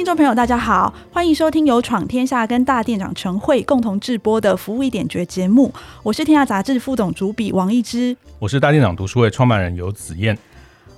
听众朋友，大家好，欢迎收听由闯天下跟大店长陈慧共同制播的《服务一点绝》节目。我是天下杂志副总主笔王一之，我是大店长读书会创办人游子燕。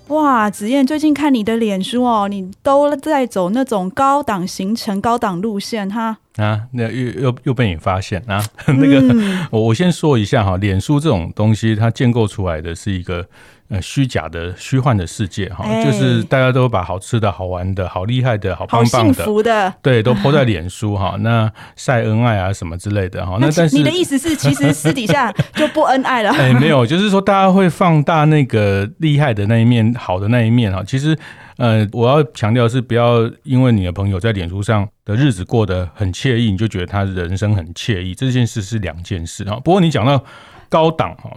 哇，子燕，最近看你的脸书哦，你都在走那种高档行程、高档路线哈。啊，那又又又被你发现啊？那个，嗯、我我先说一下哈，脸书这种东西，它建构出来的是一个。呃，虚假的、虚幻的世界哈，欸、就是大家都把好吃的、好玩的、好厉害的、好棒棒的、幸福的，对，都 po 在脸书哈。那晒恩爱啊什么之类的哈。那但是你的意思是，其实私底下就不恩爱了？哎、欸，没有，就是说大家会放大那个厉害的那一面、好的那一面哈。其实，呃，我要强调是不要因为你的朋友在脸书上的日子过得很惬意，你就觉得他人生很惬意。这件事是两件事哈。不过你讲到。高档哈，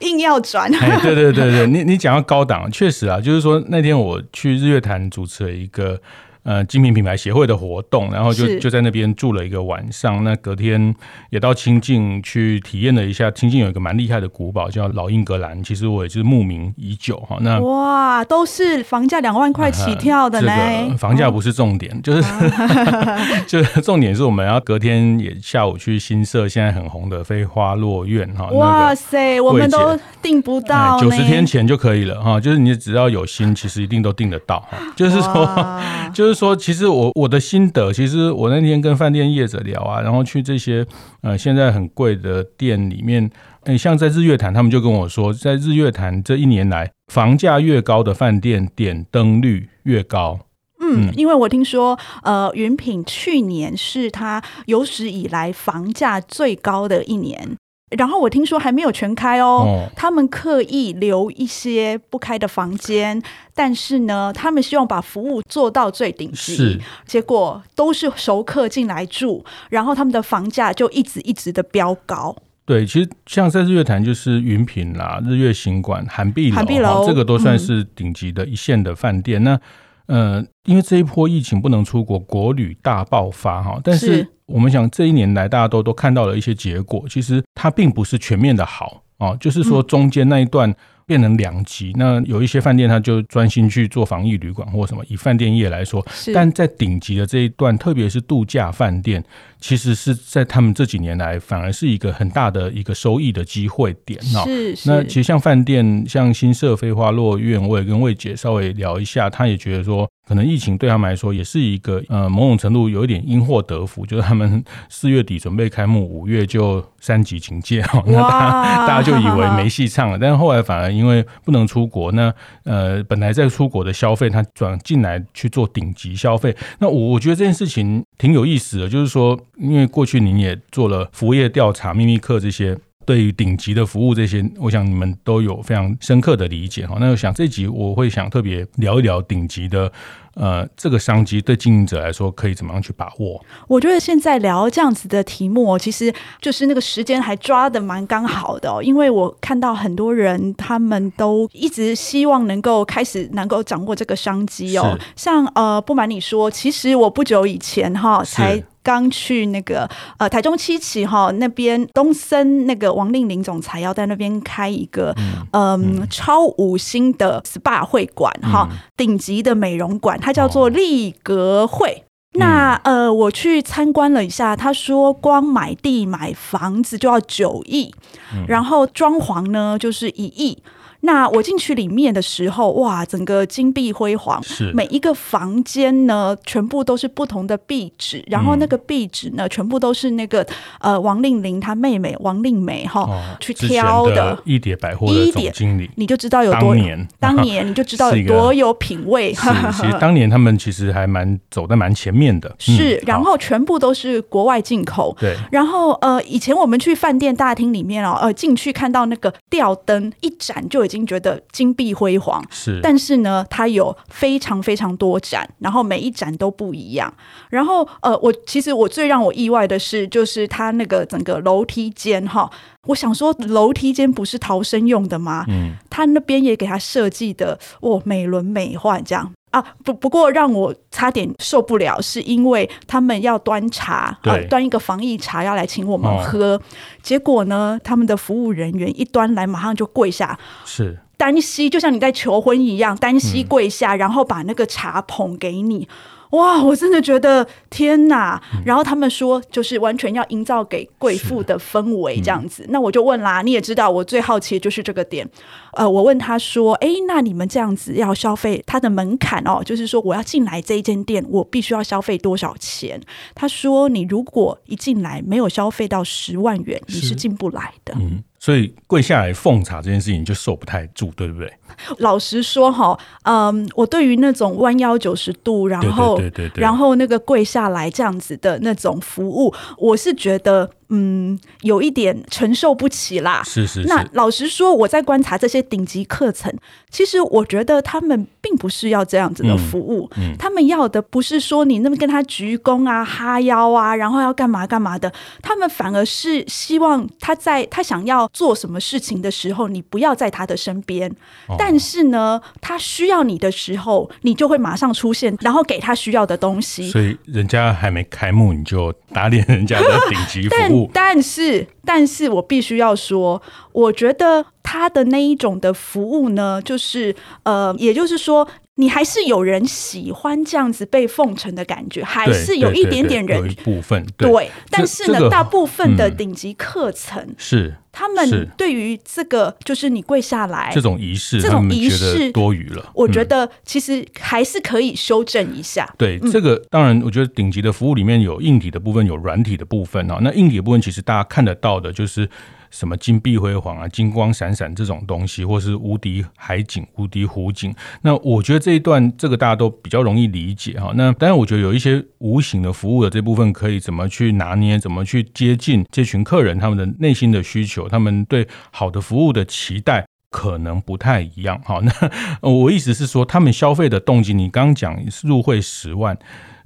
硬要转。哎，对对对对，你你讲到高档，确实啊，就是说那天我去日月潭主持了一个。呃，精品品牌协会的活动，然后就就在那边住了一个晚上。那隔天也到清境去体验了一下，清境有一个蛮厉害的古堡叫老英格兰，其实我也是慕名已久哈。那哇，都是房价两万块起跳的呢。这个房价不是重点，哦、就是、啊、就是重点是我们要隔天也下午去新社现在很红的飞花落院哈。哇塞，我们都订不到，九十天前就可以了哈。就是你只要有心，其实一定都订得到哈。就是说，就是。就是说，其实我我的心得，其实我那天跟饭店业者聊啊，然后去这些呃现在很贵的店里面，诶，像在日月潭，他们就跟我说，在日月潭这一年来，房价越高的饭店点灯率越高。嗯，因为我听说，呃，云品去年是他有史以来房价最高的一年。然后我听说还没有全开哦，哦他们刻意留一些不开的房间，但是呢，他们希望把服务做到最顶级。是，结果都是熟客进来住，然后他们的房价就一直一直的飙高。对，其实像在日月潭就是云品啦、日月行馆、韩碧楼，涵碧楼这个都算是顶级的一线的饭店。嗯、那呃，因为这一波疫情不能出国，国旅大爆发哈，但是。我们想这一年来，大家都都看到了一些结果，其实它并不是全面的好啊，就是说中间那一段变成两极。那有一些饭店，它就专心去做防疫旅馆或什么，以饭店业来说，但在顶级的这一段，特别是度假饭店，其实是在他们这几年来反而是一个很大的一个收益的机会点啊。是，那其实像饭店，像新社飞花落院，我也跟魏姐稍微聊一下，她也觉得说。可能疫情对他们来说也是一个呃某种程度有一点因祸得福，就是他们四月底准备开幕，五月就三级警戒，那大家大家就以为没戏唱了。但是后来反而因因为不能出国，那呃本来在出国的消费，他转进来去做顶级消费。那我我觉得这件事情挺有意思的，就是说，因为过去您也做了服务业调查、秘密课这些。对于顶级的服务这些，我想你们都有非常深刻的理解哈。那我想这集我会想特别聊一聊顶级的，呃，这个商机对经营者来说可以怎么样去把握？我觉得现在聊这样子的题目，其实就是那个时间还抓的蛮刚好的哦。因为我看到很多人他们都一直希望能够开始能够掌握这个商机哦。像呃，不瞒你说，其实我不久以前哈才。刚去那个呃台中七期哈那边东森那个王令林总裁要在那边开一个嗯，嗯超五星的 SPA 会馆哈、嗯、顶级的美容馆，它叫做丽格会。哦、那呃我去参观了一下，他说光买地买房子就要九亿，嗯、然后装潢呢就是一亿。那我进去里面的时候，哇，整个金碧辉煌，是每一个房间呢，全部都是不同的壁纸，然后那个壁纸呢，全部都是那个呃王令玲她妹妹王令梅哈、哦、去挑的。一叠百货的总经理，你就知道有多年，当年你就知道 有多有品味。是，其实当年他们其实还蛮走在蛮前面的。是，嗯、然后全部都是国外进口。对，然后呃，以前我们去饭店大厅里面哦，呃，进去看到那个吊灯一盏就已经。经觉得金碧辉煌，是，但是呢，它有非常非常多盏，然后每一盏都不一样。然后呃，我其实我最让我意外的是，就是它那个整个楼梯间哈，我想说楼梯间不是逃生用的吗？嗯，它那边也给他设计的哦，美轮美奂这样。啊，不不过让我差点受不了，是因为他们要端茶，呃，端一个防疫茶要来请我们喝，哦，结果呢，他们的服务人员一端来，马上就跪下，是。单膝，就像你在求婚一样，单膝跪下，嗯，然后把那个茶捧给你。哇，我真的觉得天哪！然后他们说，就是完全要营造给贵妇的氛围这样子。那我就问啦，你也知道，我最好奇的就是这个点。呃，我问他说，哎，那你们这样子要消费，它的门槛哦，就是说我要进来这一间店，我必须要消费多少钱？他说，你如果一进来没有消费到十万元，你是进不来的。嗯。所以跪下来奉茶这件事情就受不太住，对不对？老实说哈，嗯，我对于那种弯腰九十度，然后对对然后那个跪下来这样子的那种服务，我是觉得。嗯，有一点承受不起啦。是是是。那老实说，我在观察这些顶级课程，其实我觉得他们并不是要这样子的服务。嗯嗯、他们要的不是说你那么跟他鞠躬啊、哈腰啊，然后要干嘛干嘛的。他们反而是希望他在他想要做什么事情的时候，你不要在他的身边。哦、但是呢，他需要你的时候，你就会马上出现，然后给他需要的东西。所以人家还没开幕，你就打脸人家的顶级服务。但是，但是我必须要说，我觉得他的那一种的服务呢，就是呃，也就是说。你还是有人喜欢这样子被奉承的感觉，还是有一点点人部分对，对，但是呢，这个、大部分的顶级课程、嗯、是他们对于这个就是你跪下来这种仪式，这种仪式多余了。我觉得其实还是可以修正一下。对，这个当然，我觉得顶级的服务里面有硬体的部分，有软体的部分啊。那硬体的部分其实大家看得到的就是。什么金碧辉煌啊，金光闪闪这种东西，或是无敌海景、无敌湖景，那我觉得这一段这个大家都比较容易理解哈。那当然，我觉得有一些无形的服务的这部分，可以怎么去拿捏，怎么去接近这群客人他们的内心的需求，他们对好的服务的期待可能不太一样。好，那我意思是说，他们消费的动机，你刚刚讲入会十万，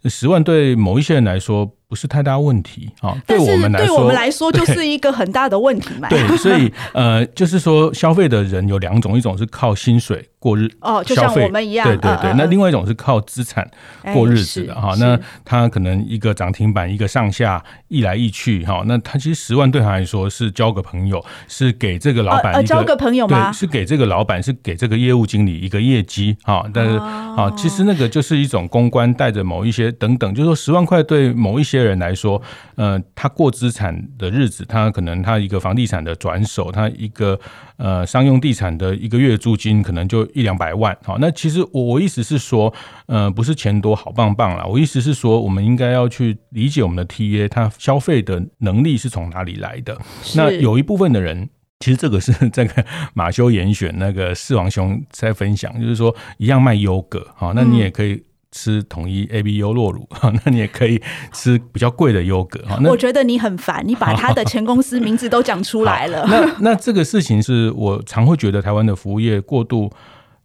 十万对某一些人来说。不是太大问题啊，对我们来说，对我们来说就是一个很大的问题嘛。对，所以呃，就是说消费的人有两种，一种是靠薪水过日哦，就像我们一样，对对对。那另外一种是靠资产过日子的哈。那他可能一个涨停板，一个上下，一来一去哈。那他其实十万对他来说是交个朋友，是给这个老板交个朋友吗？对，是给这个老板，是给这个业务经理一个业绩哈。但是啊，其实那个就是一种公关带着某一些等等，就是说十万块对某一些。些人来说，呃，他过资产的日子，他可能他一个房地产的转手，他一个呃商用地产的一个月租金可能就一两百万。好，那其实我我意思是说，呃，不是钱多好棒棒啦，我意思是说，我们应该要去理解我们的 TA，他消费的能力是从哪里来的。那有一部分的人，其实这个是这个马修严选那个四王兄在分享，就是说一样卖优格，好，那你也可以。嗯吃统一 A B U 酪乳，那你也可以吃比较贵的优格。我觉得你很烦，你把他的前公司名字都讲出来了。那那这个事情是我常会觉得台湾的服务业过度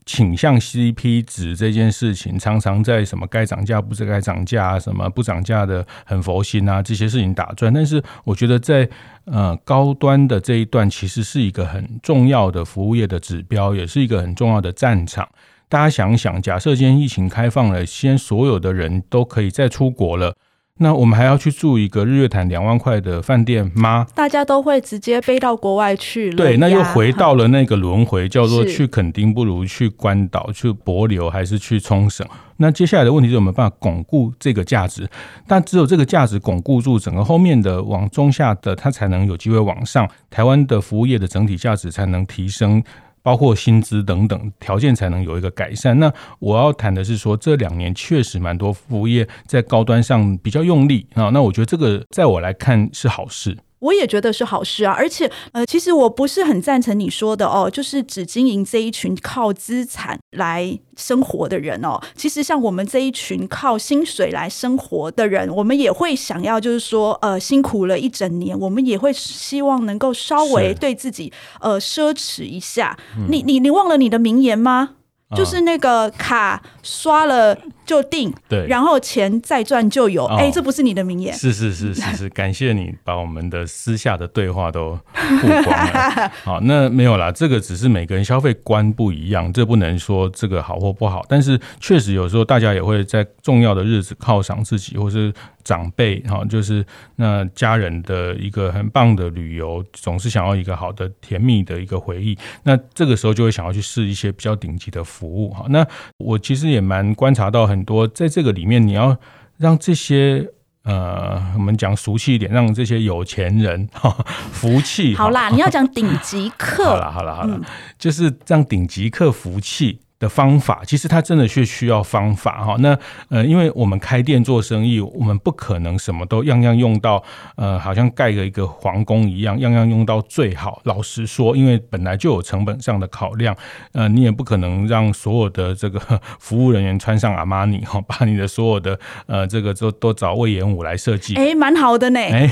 倾向 CP 值这件事情，常常在什么该涨价不是该涨价啊，什么不涨价的很佛心啊，这些事情打转。但是我觉得在呃高端的这一段，其实是一个很重要的服务业的指标，也是一个很重要的战场。大家想想，假设今天疫情开放了，先所有的人都可以再出国了，那我们还要去住一个日月潭两万块的饭店吗？大家都会直接飞到国外去了。对，那又回到了那个轮回，叫做 去垦丁不如去关岛，去帛琉还是去冲绳？那接下来的问题是有没有办法巩固这个价值？但只有这个价值巩固住，整个后面的往中下的，它才能有机会往上，台湾的服务业的整体价值才能提升。包括薪资等等条件才能有一个改善。那我要谈的是说，这两年确实蛮多服务业在高端上比较用力啊。那我觉得这个在我来看是好事。我也觉得是好事啊，而且呃，其实我不是很赞成你说的哦，就是只经营这一群靠资产来生活的人哦。其实像我们这一群靠薪水来生活的人，我们也会想要，就是说呃，辛苦了一整年，我们也会希望能够稍微对自己呃奢侈一下。嗯、你你你忘了你的名言吗？就是那个卡刷了就定，对，然后钱再赚就有。哎、哦欸，这不是你的名言？是是是是是，感谢你把我们的私下的对话都曝光了。好，那没有啦，这个只是每个人消费观不一样，这不能说这个好或不好。但是确实有时候大家也会在重要的日子犒赏自己，或是。长辈哈，就是那家人的一个很棒的旅游，总是想要一个好的甜蜜的一个回忆。那这个时候就会想要去试一些比较顶级的服务哈。那我其实也蛮观察到很多，在这个里面，你要让这些呃，我们讲俗气一点，让这些有钱人哈服气。好啦，你要讲顶级客。好了好了好了，就是让顶级客服气。的方法，其实它真的是需要方法哈。那呃，因为我们开店做生意，我们不可能什么都样样用到，呃，好像盖个一个皇宫一样，样样用到最好。老实说，因为本来就有成本上的考量，呃，你也不可能让所有的这个 服务人员穿上阿玛尼哈，把你的所有的呃这个都都找魏延武来设计。哎，蛮好的呢。哎，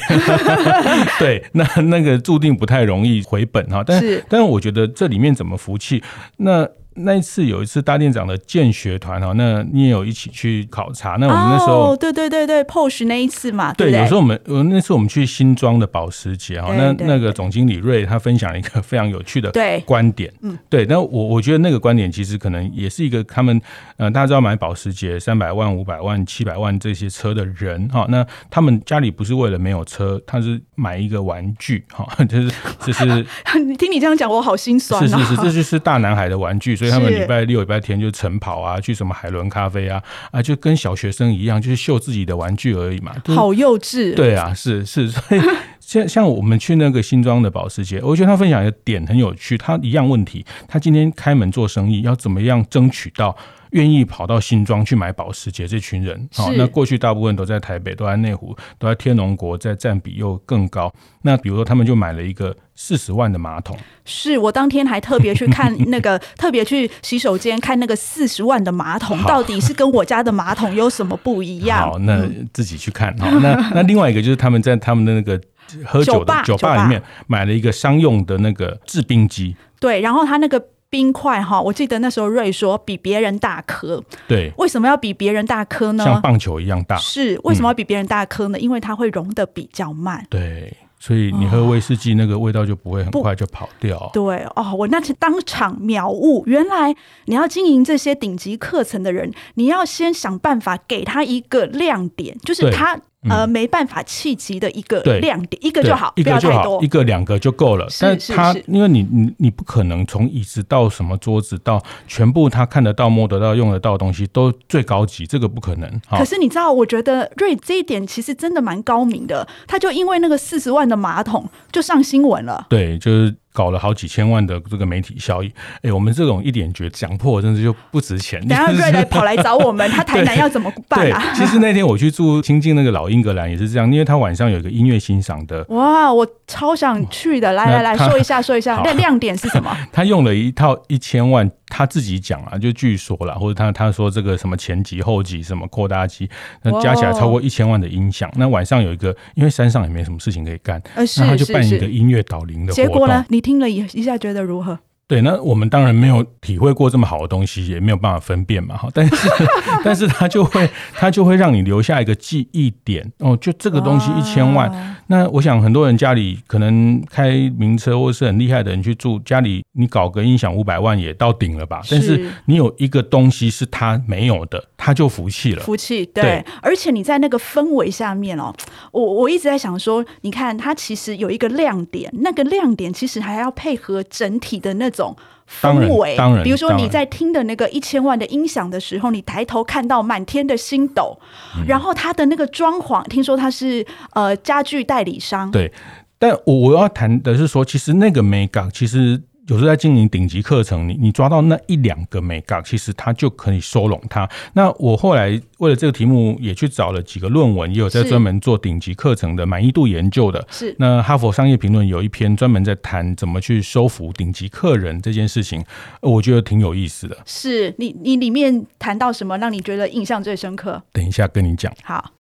对，那那个注定不太容易回本哈。但是，但是我觉得这里面怎么服气那。那一次有一次大店长的建学团哈，那你也有一起去考察。那我们那时候，哦，对对对对，POSH 那一次嘛，对，对，有时候我们，呃，那次我们去新庄的保时捷哈，那那个总经理瑞他分享了一个非常有趣的观点，嗯，对，那我我觉得那个观点其实可能也是一个他们，呃，大家知道买保时捷三百万、五百万、七百万这些车的人哈，那他们家里不是为了没有车，他是买一个玩具哈，就 是就是，你听你这样讲，我好心酸，是是是，这就是大男孩的玩具，所以。他们礼拜六、礼拜天就晨跑啊，去什么海伦咖啡啊，啊，就跟小学生一样，就是秀自己的玩具而已嘛。好幼稚。对啊，是是，所以像像我们去那个新庄的保时捷，我觉得他分享一个点很有趣。他一样问题，他今天开门做生意，要怎么样争取到？愿意跑到新庄去买保时捷这群人，好，那过去大部分都在台北，都在内湖，都在天龙国，在占比又更高。那比如说，他们就买了一个四十万的马桶。是我当天还特别去看 那个，特别去洗手间看那个四十万的马桶，到底是跟我家的马桶有什么不一样？好，那自己去看。好，那 那另外一个就是他们在他们的那个喝酒的酒吧里面买了一个商用的那个制冰机。对，然后他那个。冰块哈，我记得那时候瑞说比别人大颗，对，为什么要比别人大颗呢？像棒球一样大。是，为什么要比别人大颗呢？嗯，因为它会融的比较慢。对，所以你喝威士忌那个味道就不会很快就跑掉。对哦，我那次当场秒悟，原来你要经营这些顶级课程的人，你要先想办法给他一个亮点，就是他。呃，没办法企及的一个亮点，一个就好，一个就好，一个两个就够了。但他因为你你你不可能从椅子到什么桌子到全部他看得到、摸得到、用得到的东西都最高级，这个不可能。可是你知道，我觉得瑞这一点其实真的蛮高明的，他就因为那个四十万的马桶就上新闻了。对，就是。搞了好几千万的这个媒体效益，哎、欸，我们这种一点绝讲破，真的就不值钱。等下 瑞来跑来找我们，他台南要怎么办啊？其实那天我去住清境那个老英格兰也是这样，因为他晚上有一个音乐欣赏的。哇，我超想去的！来来来说一下，说一下，那亮点是什么？他用了一套一千万。他自己讲啊，就据说了，或者他他说这个什么前级后级什么扩大机，那加起来超过一千万的音响。那晚上有一个，因为山上也没什么事情可以干，那他就办一个音乐导聆的活动。结果呢？你听了一一下，觉得如何？对，那我们当然没有体会过这么好的东西，也没有办法分辨嘛。哈，但是，但是他就会，他就会让你留下一个记忆点哦。就这个东西一千万，那我想很多人家里可能开名车或是很厉害的人去住家里，你搞个音响五百万也到顶了吧？但是你有一个东西是他没有的，他就服气了。服气，对。而且你在那个氛围下面哦，我我一直在想说，你看它其实有一个亮点，那个亮点其实还要配合整体的那种。种氛围，当然，比如说你在听的那个一千万的音响的时候，你抬头看到满天的星斗，嗯，然后他的那个装潢，听说他是呃家具代理商，对。但我我要谈的是说，其实那个美感其实。有时候在经营顶级课程，你你抓到那一两个眉角，其实它就可以收拢它。那我后来为了这个题目，也去找了几个论文，也有在专门做顶级课程的满意度研究的。是那哈佛商业评论有一篇专门在谈怎么去收服顶级客人这件事情，我觉得挺有意思的。是你你里面谈到什么让你觉得印象最深刻？等一下跟你讲。好。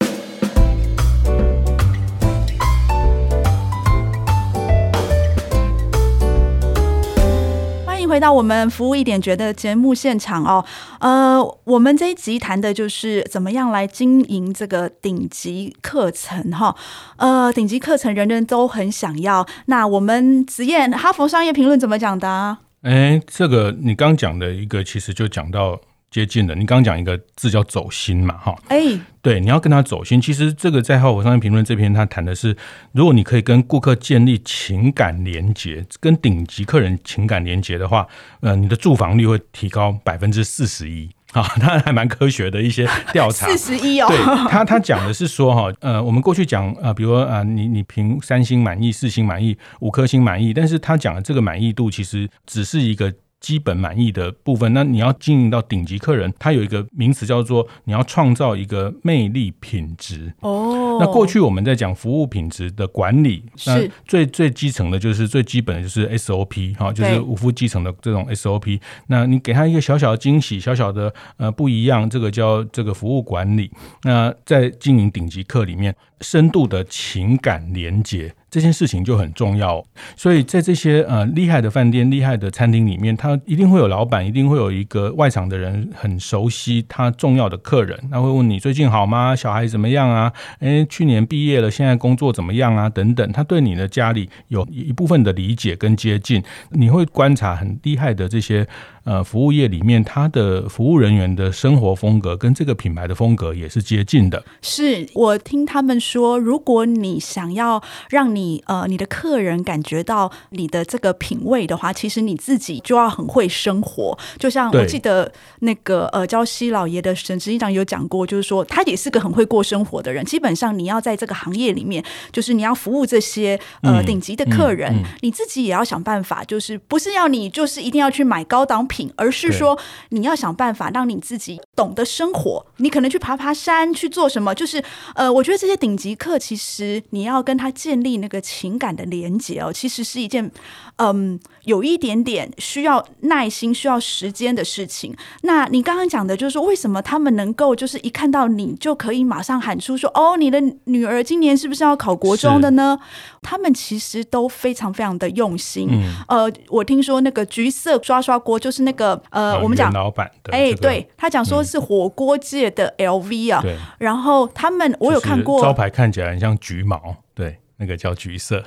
回到我们服务一点觉得节目现场哦，呃，我们这一集谈的就是怎么样来经营这个顶级课程哈，呃，顶级课程人人都很想要。那我们子燕，哈佛商业评论怎么讲的啊？哎，这个你刚讲的一个，其实就讲到。接近的，你刚刚讲一个字叫走心嘛，哈，哎，对，你要跟他走心。其实这个在哈佛商业评论这篇，他谈的是，如果你可以跟顾客建立情感连接，跟顶级客人情感连接的话，呃，你的住房率会提高百分之四十一。啊，当然还蛮科学的一些调查。四十一哦，对他他讲的是说哈，呃，我们过去讲呃，比如说啊，你你评三星满意、四星满意、五颗星满意，但是他讲的这个满意度其实只是一个。基本满意的部分，那你要经营到顶级客人，它有一个名词叫做你要创造一个魅力品质。哦，那过去我们在讲服务品质的管理，那最最基层的就是最基本的就是 SOP 哈，就是无缚鸡成的这种 SOP。那你给他一个小小的惊喜，小小的呃不一样，这个叫这个服务管理。那在经营顶级客里面，深度的情感连结。这件事情就很重要，所以在这些呃厉害的饭店、厉害的餐厅里面，他一定会有老板，一定会有一个外场的人很熟悉他重要的客人，他会问你最近好吗？小孩怎么样啊？诶，去年毕业了，现在工作怎么样啊？等等，他对你的家里有一部分的理解跟接近，你会观察很厉害的这些。呃，服务业里面，他的服务人员的生活风格跟这个品牌的风格也是接近的。是我听他们说，如果你想要让你呃你的客人感觉到你的这个品味的话，其实你自己就要很会生活。就像我记得那个呃，焦西老爷的沈执行长有讲过，就是说他也是个很会过生活的人。基本上你要在这个行业里面，就是你要服务这些呃顶级的客人，嗯嗯嗯、你自己也要想办法，就是不是要你就是一定要去买高档品。而是说，你要想办法让你自己懂得生活。你可能去爬爬山，去做什么？就是呃，我觉得这些顶级课，其实你要跟他建立那个情感的连接哦，其实是一件嗯，有一点点需要耐心、需要时间的事情。那你刚刚讲的就是说，为什么他们能够就是一看到你就可以马上喊出说：“哦，你的女儿今年是不是要考国中的呢？”他们其实都非常非常的用心。嗯、呃，我听说那个橘色刷刷锅就是那个呃，呃我们讲老板，哎，对他讲说是火锅界的 LV 啊。嗯。然后他们我有看过招牌，看起来很像橘毛，对，那个叫橘色。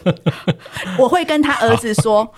我会跟他儿子说，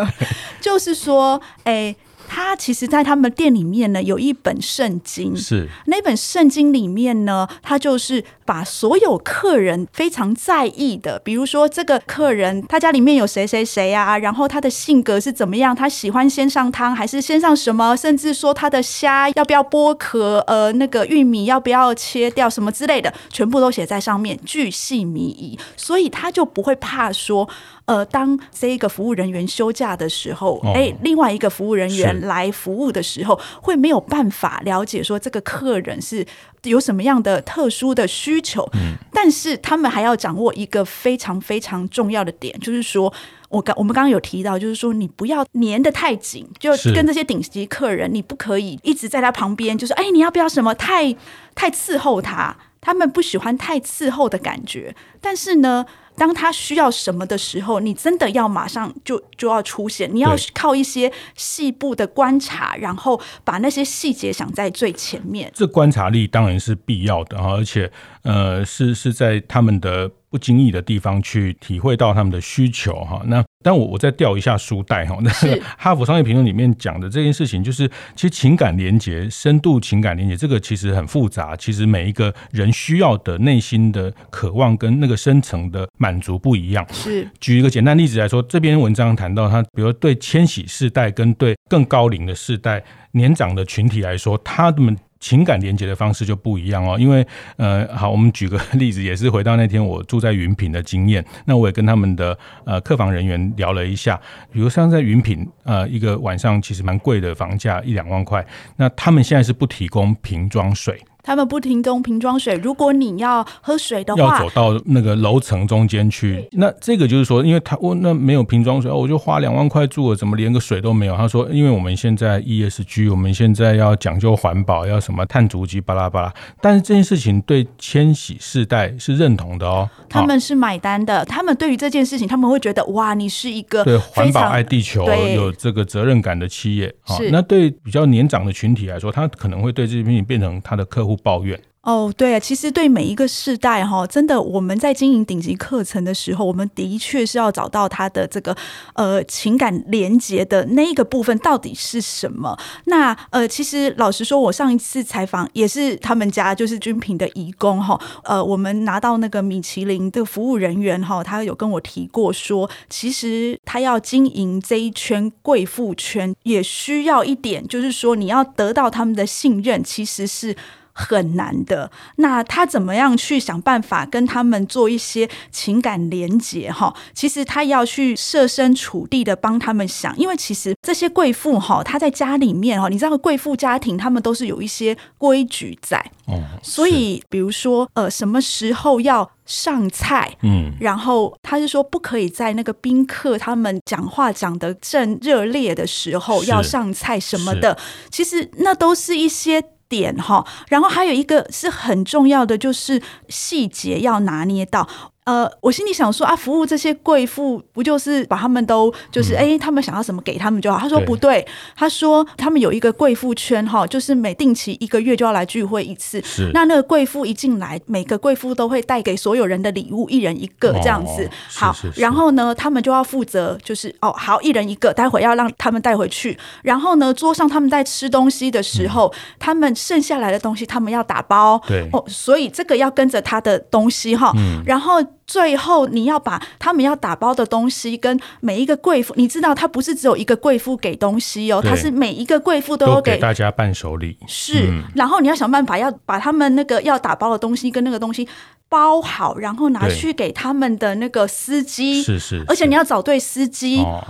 就是说，哎。他其实，在他们店里面呢，有一本圣经。是那本圣经里面呢，他就是把所有客人非常在意的，比如说这个客人他家里面有谁谁谁啊，然后他的性格是怎么样，他喜欢先上汤还是先上什么，甚至说他的虾要不要剥壳，呃，那个玉米要不要切掉，什么之类的，全部都写在上面，巨细靡遗，所以他就不会怕说。呃，当这一个服务人员休假的时候，哎、哦，另外一个服务人员来服务的时候，会没有办法了解说这个客人是有什么样的特殊的需求。嗯，但是他们还要掌握一个非常非常重要的点，就是说我刚我们刚刚有提到，就是说你不要粘得太紧，就跟这些顶级客人，你不可以一直在他旁边，就是哎，你要不要什么太太伺候他？他们不喜欢太伺候的感觉，但是呢。当他需要什么的时候，你真的要马上就就要出现。你要靠一些细部的观察，然后把那些细节想在最前面。这观察力当然是必要的，而且呃，是是在他们的。不经意的地方去体会到他们的需求哈，那但我我再调一下书袋哈，那个哈佛商业评论里面讲的这件事情，就是其实情感连接、深度情感连接这个其实很复杂，其实每一个人需要的内心的渴望跟那个深层的满足不一样。是举一个简单例子来说，这篇文章谈到他，比如对千禧世代跟对更高龄的世代年长的群体来说，他们。情感连接的方式就不一样哦。因为呃，好，我们举个 例子，也是回到那天我住在云品的经验，那我也跟他们的呃客房人员聊了一下，比如像在云品呃一个晚上其实蛮贵的房价一两万块，那他们现在是不提供瓶装水。他们不提供瓶装水，如果你要喝水的话，要走到那个楼层中间去。那这个就是说，因为他我那没有瓶装水，我就花两万块住了，怎么连个水都没有？他说，因为我们现在 ESG，我们现在要讲究环保，要什么碳足迹巴拉巴拉。但是这件事情对千禧世代是认同的哦，他们是买单的。他们对于这件事情，他们会觉得哇，你是一个对环保爱地球、有这个责任感的企业。是。那对比较年长的群体来说，他可能会对这件事情变成他的客户抱怨。哦，对啊，其实对每一个世代哈，真的我们在经营顶级课程的时候，我们的确是要找到他的这个呃情感连接的那一个部分到底是什么。那呃，其实老实说，我上一次采访也是他们家就是君品的义工哈，呃，我们拿到那个米其林的服务人员哈，他有跟我提过说，其实他要经营这一圈贵妇圈，也需要一点，就是说你要得到他们的信任，其实是。很难的，那他怎么样去想办法跟他们做一些情感连结？哈，其实他要去设身处地的帮他们想，因为其实这些贵妇哈，她在家里面哈，你知道贵妇家庭他们都是有一些规矩在，哦，所以比如说呃，什么时候要上菜，嗯，然后他是说不可以在那个宾客他们讲话讲得正热烈的时候要上菜什么的，其实那都是一些。点哈，然后还有一个是很重要的，就是细节要拿捏到。呃，我心里想说啊，服务这些贵妇不就是把他们都就是哎、嗯，他们想要什么给他们就好。他说不对，他说他们有一个贵妇圈哈，就是每定期一个月就要来聚会一次。是，那那个贵妇一进来，每个贵妇都会带给所有人的礼物，一人一个这样子。哦、好是是是，然后呢，他们就要负责，就是哦，好，一人一个，待会要让他们带回去。然后呢，桌上他们在吃东西的时候，嗯、他们剩下来的东西他们要打包。对哦，所以这个要跟着他的东西哈、嗯。然后。最后，你要把他们要打包的东西跟每一个贵妇，你知道，他不是只有一个贵妇给东西哦，他是每一个贵妇都要给，给大家伴手礼。是、嗯，然后你要想办法要把他们那个要打包的东西跟那个东西包好，然后拿去给他们的那个司机。是是，而且你要找对司机。哦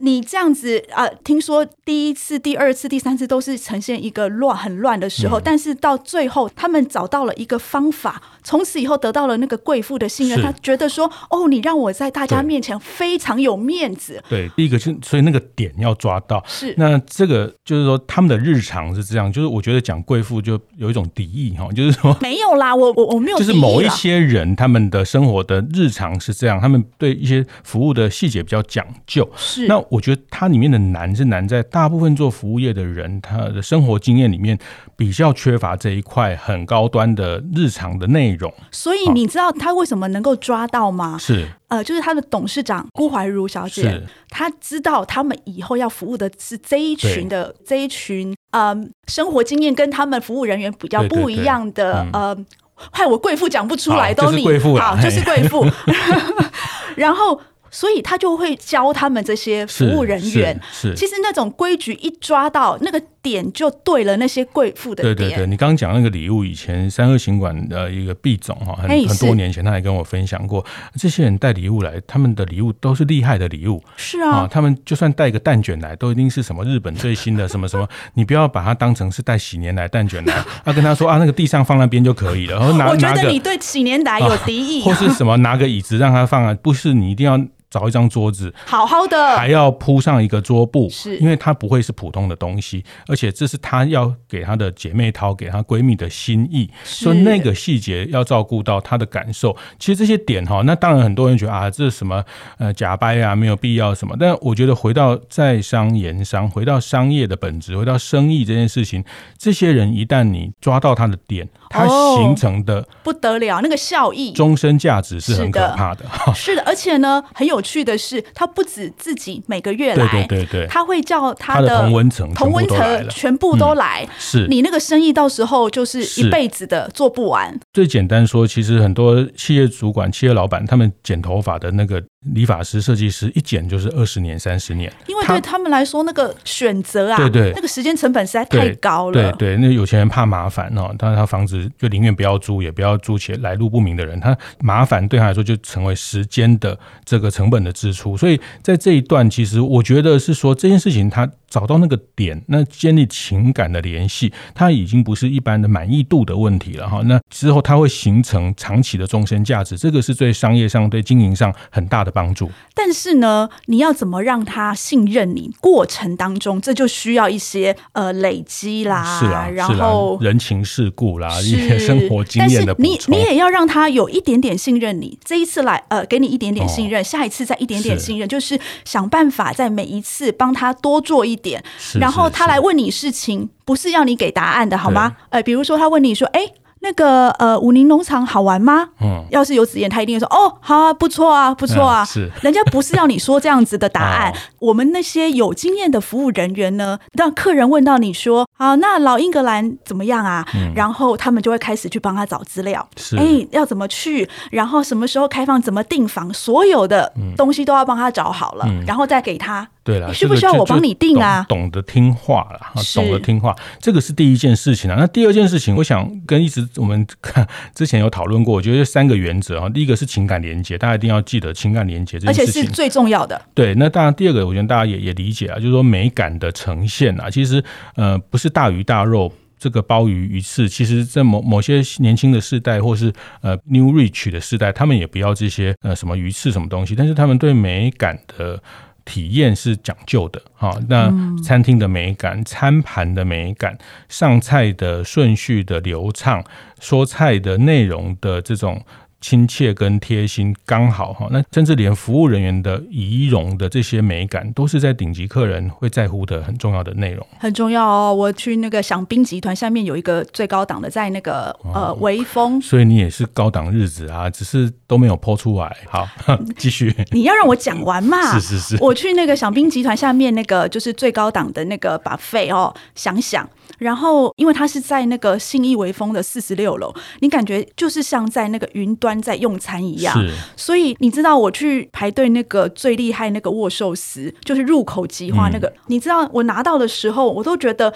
你这样子啊、呃，听说第一次、第二次、第三次都是呈现一个乱、很乱的时候，嗯，但是到最后，他们找到了一个方法，从此以后得到了那个贵妇的信任。他觉得说：“哦，你让我在大家面前非常有面子。”对，第一个就所以那个点要抓到。是，那这个就是说他们的日常是这样，就是我觉得讲贵妇就有一种敌意哈，就是说 没有啦，我我我没有，就是某一些人他们的生活的日常是这样，他们对一些服务的细节比较讲究。是，那。我觉得它里面的难是难在大部分做服务业的人，他的生活经验里面比较缺乏这一块很高端的日常的内容。所以你知道他为什么能够抓到吗？是。呃，就是他的董事长郭怀如小姐，她知道他们以后要服务的是这一群的这一群呃生活经验跟他们服务人员比较不一样的对对对呃，害我贵妇讲不出来都你。贵妇好就是贵妇，然后。所以他就会教他们这些服务人员，是，是，是。其实那种规矩一抓到那个点就对了，那些贵妇的点。对对对，你刚刚讲那个礼物，以前三和行馆的一个毕总哈，很很多年前他还跟我分享过，这些人带礼物来，他们的礼物都是厉害的礼物。是啊，他们就算带个蛋卷来，都一定是什么日本最新的 什么什么，你不要把它当成是带喜年来蛋卷来，要跟他说啊，那个地上放那边就可以了。然后拿我觉得你对喜年来有敌意，或是什么拿个椅子让他放啊，不是你一定要。找一张桌子，好好的，还要铺上一个桌布，是因为它不会是普通的东西，而且这是她要给她的姐妹淘、给她闺蜜的心意，所以那个细节要照顾到她的感受。其实这些点哈，那当然很多人觉得啊，这是什么呃假掰啊，没有必要什么。但我觉得回到在商言商，回到商业的本质，回到生意这件事情，这些人一旦你抓到他的点，它形成的、哦、不得了，那个效益、终身价值是很可怕的。是的，是的，而且呢，很有。趣的是，他不止自己每个月来，对对对对，他会叫他的同温层、同温层全部都来。是你那个生意到时候就是一辈子的做不完。最简单说，其实很多企业主管、企业老板他们剪头发的那个理发师、设计师一剪就是二十年、三十年，因为对他们来说，那个选择啊，对对，那个时间成本实在太高了。对对，那有钱人怕麻烦哦，但是他房子就宁愿不要租，也不要租起来路不明的人，他麻烦对他来说就成为时间的这个成本的支出。所以在这一段，其实我觉得是说这件事情，他找到那个点，那建立情感的联系，它已经不是一般的满意度的问题了哈。那之后它会形成长期的终身价值，这个是对商业上、对经营上很大的帮助。但是呢，你要怎么让他信任你？过程当中，这就需要一些呃累积啦，是啊，然后人情世故啦，一些生活经验的。你你也要让他有一点点信任你。这一次来呃，给你一点点信任，哦、下一次再一点点信任，是就是想办法在每一次帮他多做一点。然后他来问你事情，不是要你给答案的好吗？呃，比如说他问你说，哎。那个呃，武宁农场好玩吗？嗯，要是有子燕，他一定会说哦，好啊，不错啊，不错啊。嗯、是，人家不是要你说这样子的答案。哦、我们那些有经验的服务人员呢，让客人问到你说，好，那老英格兰怎么样啊？嗯、然后他们就会开始去帮他找资料。是，哎，要怎么去？然后什么时候开放？怎么订房？所有的东西都要帮他找好了，嗯、然后再给他。对了，需不需要我帮你订啊？懂，懂得听话了，懂得听话，这个是第一件事情啊。那第二件事情，我想跟一直我们看 之前有讨论过，我觉得三个原则啊。第一个是情感连接，大家一定要记得情感连接这件事情，而且是最重要的。对，那当然第二个，我觉得大家也也理解啊，就是说美感的呈现啊，其实呃不是大鱼大肉，这个鲍鱼鱼翅，其实在某某些年轻的世代，或是呃 New Rich 的世代，他们也不要这些呃什么鱼翅什么东西，但是他们对美感的。体验是讲究的，好，那餐厅的美感、餐盘的美感、上菜的顺序的流畅、说菜的内容的这种。亲切跟贴心刚好哈，那甚至连服务人员的仪容的这些美感，都是在顶级客人会在乎的很重要的内容。很重要哦，我去那个享宾集团下面有一个最高档的，在那个呃微风，所以你也是高档日子啊，只是都没有 po 出来。好，继续。你要让我讲完嘛？是是是。我去那个享宾集团下面那个就是最高档的那个 buffet 哦，想想。然后，因为它是在那个信义微风的四十六楼，你感觉就是像在那个云端在用餐一样。所以你知道我去排队那个最厉害那个握寿司，就是入口即化那个。你知道我拿到的时候，我都觉得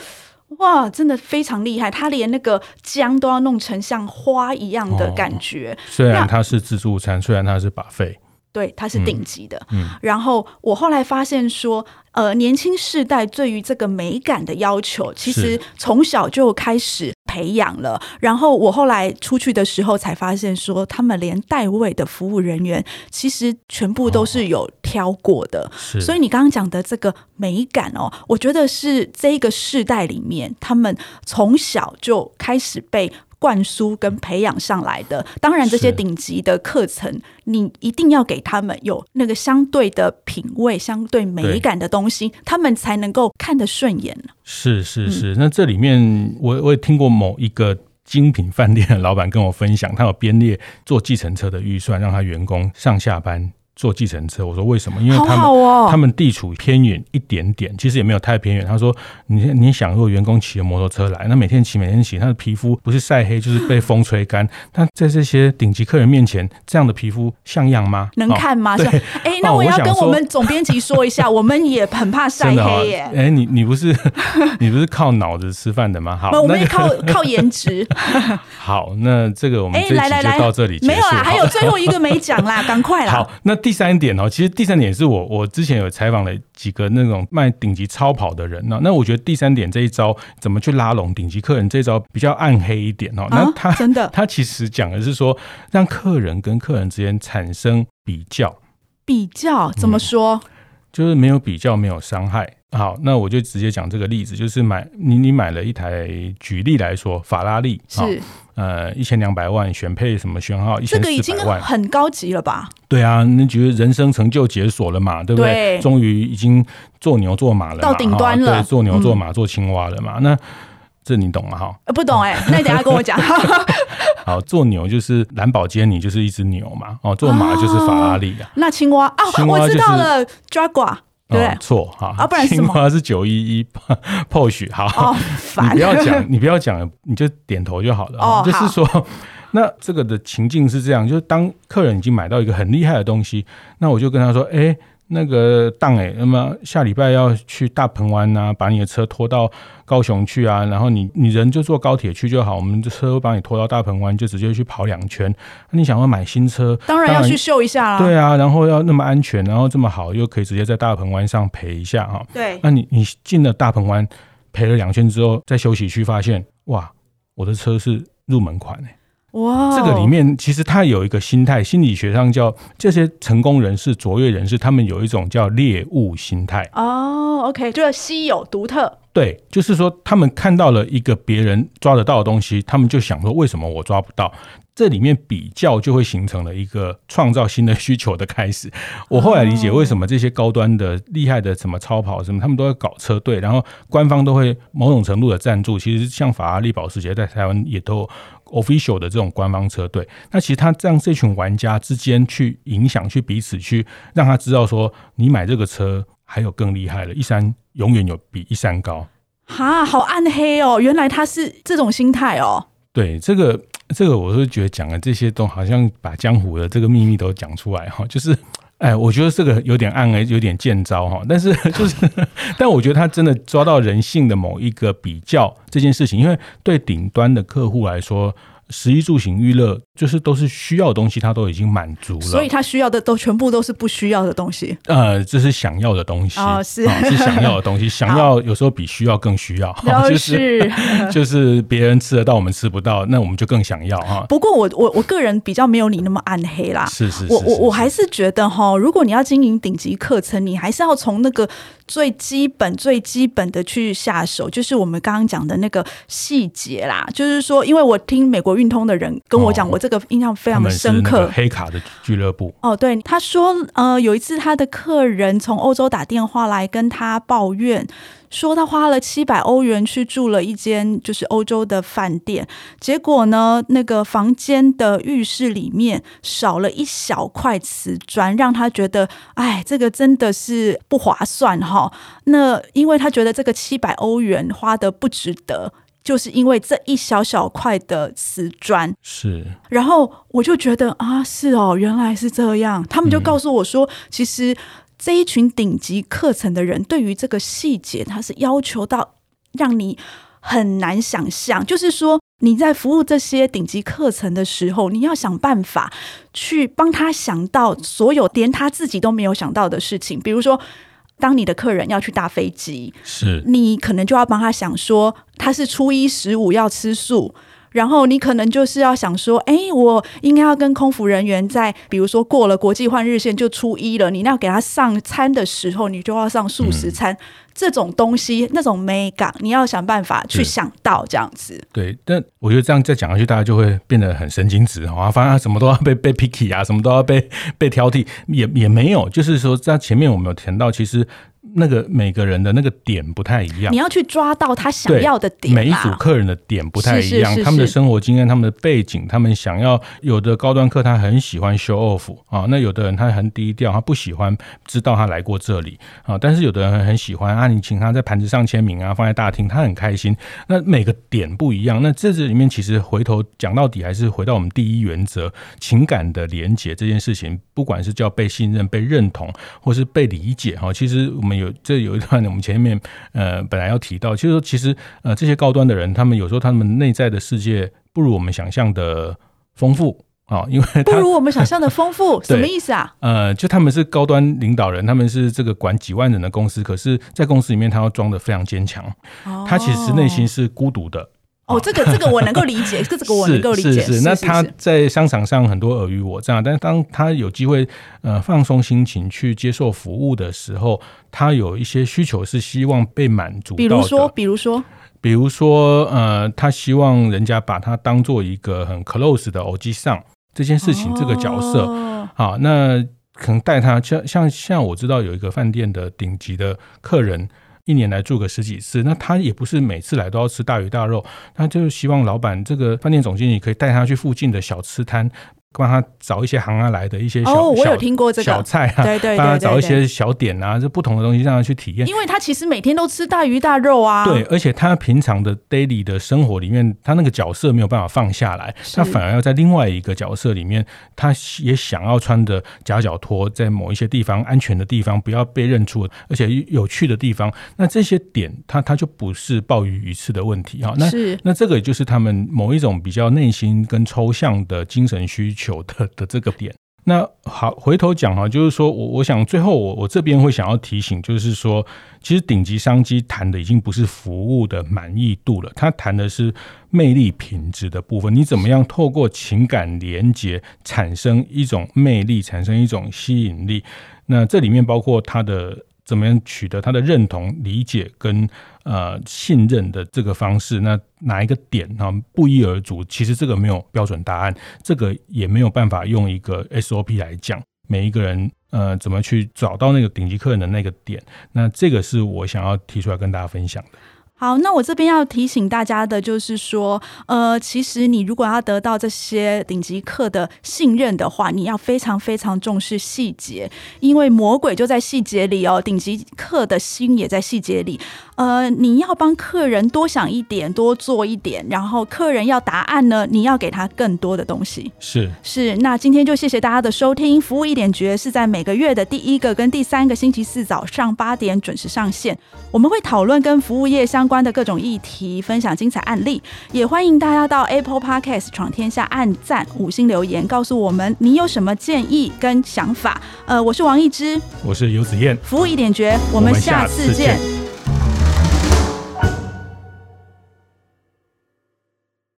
哇，真的非常厉害。它连那个姜都要弄成像花一样的感觉。虽然它是自助餐，虽然它是把费。对，它是顶级的。嗯，然后我后来发现说，呃，年轻世代对于这个美感的要求，其实从小就开始培养了。然后我后来出去的时候才发现说，他们连代位的服务人员，其实全部都是有挑过的。哦、所以你刚刚讲的这个美感哦，我觉得是这个世代里面，他们从小就开始被。灌输跟培养上来的，当然这些顶级的课程，你一定要给他们有那个相对的品味、相对美感的东西，他们才能够看得顺眼。是是是，嗯、那这里面我我也听过某一个精品饭店的老板跟我分享，他有编列坐计程车的预算，让他员工上下班。坐计程车，我说为什么？因为他们好好、哦、他们地处偏远一点点，其实也没有太偏远。他说你：“你你想，如果员工骑着摩托车来，那每天骑每天骑，他的皮肤不是晒黑就是被风吹干。那在这些顶级客人面前，这样的皮肤像样吗？能看吗？哎、哦欸，那我要跟我们总编辑说一下，我们也很怕晒黑耶。哎、欸，你你不是你不是靠脑子吃饭的吗？好，我们也靠靠颜值。好，那这个我们这集就到这里。没有啦，还有最后一个没讲啦，赶快啦。好，那第三点哦，其实第三点是我我之前有采访了几个那种卖顶级超跑的人呢。那我觉得第三点这一招怎么去拉拢顶级客人，这一招比较暗黑一点哦。那他、啊、真的，他其实讲的是说，让客人跟客人之间产生比较，比较怎么说？嗯、就是没有比较，没有伤害。好，那我就直接讲这个例子，就是买你你买了一台，举例来说，法拉利是呃一千两百万，选配什么选号一千四百万，这个已经很高级了吧？对啊，你觉得人生成就解锁了嘛？对不对？对终于已经做牛做马了，到顶端了，对，做牛做马做青蛙了嘛？嗯、那这你懂吗？哈，不懂哎、欸，那你等下跟我讲。好，做牛就是兰宝坚尼，就是一只牛嘛。哦，做马就是法拉利啊。那青蛙啊，我知道了，Jaguar。对，错哈，啊，不然青蛙是九一一 Porsche 好，你不要讲，你不要讲，你就点头就好了。哦，就是说，那这个的情境是这样，就是当客人已经买到一个很厉害的东西，那我就跟他说：“哎，那个当哎，那么下礼拜要去大鹏湾啊，把你的车拖到高雄去啊，然后你你人就坐高铁去就好，我们的车会帮你拖到大鹏湾，就直接去跑两圈。那你想要买新车，当然要去秀一下啦。对啊，然后要那么安全，然后这么好，又可以直接在大鹏湾上赔一下哈。对，那你你进了大鹏湾赔了两圈之后，在休息区发现，哇，我的车是入门款哎。哇这个里面其实他有一个心态，心理学上叫这些成功人士、卓越人士，他们有一种叫猎物心态。哦、oh,，OK，就是稀有独特。对，就是说他们看到了一个别人抓得到的东西，他们就想说，为什么我抓不到？这里面比较就会形成了一个创造新的需求的开始。我后来理解为什么这些高端的厉害的什么超跑什么，他们都会搞车队，然后官方都会某种程度的赞助。其实像法拉利、保时捷在台湾也都。Official 的这种官方车队，那其实他让这群玩家之间去影响，去彼此去让他知道说，你买这个车还有更厉害的，一山永远有比一山高。哈，好暗黑哦！原来他是这种心态哦。对，这个 这个，我是觉得讲的这些都好像把江湖的这个秘密都讲出来哈，就是。哎，我觉得这个有点暗哎，有点见招哈。但是 就是，但我觉得他真的抓到人性的某一个比较这件事情，因为对顶端的客户来说。食衣住行娱乐就是都是需要的东西，他都已经满足了，所以他需要的都全部都是不需要的东西。呃，这是想要的东西哦，是、哦、是想要的东西，想要有时候比需要更需要，好 就是 就是别人吃得到，我们吃不到，那我们就更想要哈。不过我我我个人比较没有你那么暗黑啦，是是，是，我我我还是觉得哈，如果你要经营顶级课程，你还是要从那个。最基本、最基本的去下手，就是我们刚刚讲的那个细节啦。就是说，因为我听美国运通的人跟我讲，我这个印象非常的深刻。黑卡的俱乐部哦，对，他说，呃，有一次他的客人从欧洲打电话来跟他抱怨。说他花了七百欧元去住了一间就是欧洲的饭店，结果呢，那个房间的浴室里面少了一小块瓷砖，让他觉得，哎，这个真的是不划算哈。那因为他觉得这个七百欧元花的不值得，就是因为这一小小块的瓷砖。是，然后我就觉得啊，是哦，原来是这样。他们就告诉我说，嗯、其实。这一群顶级课程的人，对于这个细节，他是要求到让你很难想象。就是说，你在服务这些顶级课程的时候，你要想办法去帮他想到所有连他自己都没有想到的事情。比如说，当你的客人要去搭飞机，是你可能就要帮他想说，他是初一十五要吃素。然后你可能就是要想说，哎，我应该要跟空服人员在，比如说过了国际换日线就初一了，你要给他上餐的时候，你就要上素食餐，嗯、这种东西那种美感，你要想办法去想到这样子。对，但我觉得这样再讲下去，大家就会变得很神经质啊，反正什么都要被被 picky 啊，什么都要被被挑剔，也也没有，就是说在前面我们有谈到，其实。那个每个人的那个点不太一样，你要去抓到他想要的点。每一组客人的点不太一样，他们的生活经验、他们的背景、他们想要有的高端客，他很喜欢 show off 啊。那有的人他很低调，他不喜欢知道他来过这里啊。但是有的人很喜欢啊，你请他在盘子上签名啊，放在大厅，他很开心。那每个点不一样，那这这里面其实回头讲到底，还是回到我们第一原则：情感的连结这件事情，不管是叫被信任、被认同，或是被理解哈，其实我们。有这有一段，我们前面呃本来要提到，就是说其实呃这些高端的人，他们有时候他们内在的世界不如我们想象的丰富啊，因为不如我们想象的丰富，什么意思啊？呃，就他们是高端领导人，他们是这个管几万人的公司，可是，在公司里面他要装的非常坚强，他其实内心是孤独的。哦，这个这个我能够理解，这个我能够理解。是是是，那他在商场上很多尔虞我诈，但是当他有机会呃放松心情去接受服务的时候，他有一些需求是希望被满足。比如说，比如说，比如说，呃，他希望人家把他当做一个很 close 的偶机上这件事情，这个角色，哦、好，那可能带他像像像我知道有一个饭店的顶级的客人。一年来住个十几次，那他也不是每次来都要吃大鱼大肉，他就是希望老板这个饭店总经理可以带他去附近的小吃摊，帮他找一些行啊来的一些小，哦，我有听过这个。小菜啊，对对对，帮他找一些小点啊，这不同的东西让他去体验。因为他其实每天都吃大鱼大肉啊，对，而且他平常的 daily 的生活里面，他那个角色没有办法放下来，他反而要在另外一个角色里面，他也想要穿着夹脚拖，在某一些地方安全的地方不要被认出，而且有趣的地方，那这些点他他就不是鲍鱼鱼翅的问题哈。那是。那这个也就是他们某一种比较内心跟抽象的精神需求求的 的这个点。那好，回头讲哈，就是说我我想最后我我这边会想要提醒，就是说，其实顶级商机谈的已经不是服务的满意度了，它谈的是魅力品质的部分。你怎么样透过情感连接产生一种魅力，产生一种吸引力？那这里面包括它的。怎么样取得他的认同、理解跟呃信任的这个方式？那哪一个点啊不一而足？其实这个没有标准答案，这个也没有办法用一个 SOP 来讲。每一个人呃怎么去找到那个顶级客人的那个点？那这个是我想要提出来跟大家分享的。好，那我这边要提醒大家的就是说，呃，其实你如果要得到这些顶级客的信任的话，你要非常非常重视细节，因为魔鬼就在细节里哦，顶级客的心也在细节里。呃，你要帮客人多想一点，多做一点，然后客人要答案呢，你要给他更多的东西。是是，那今天就谢谢大家的收听，服务一点绝是在每个月的第一个跟第三个星期四早上八点准时上线，我们会讨论跟服务业相关的各种议题，分享精彩案例，也欢迎大家到 Apple Podcast 闯天下按赞五星留言，告诉我们你有什么建议跟想法。呃，我是王一之，我是游子燕，服务一点绝，我们下次见。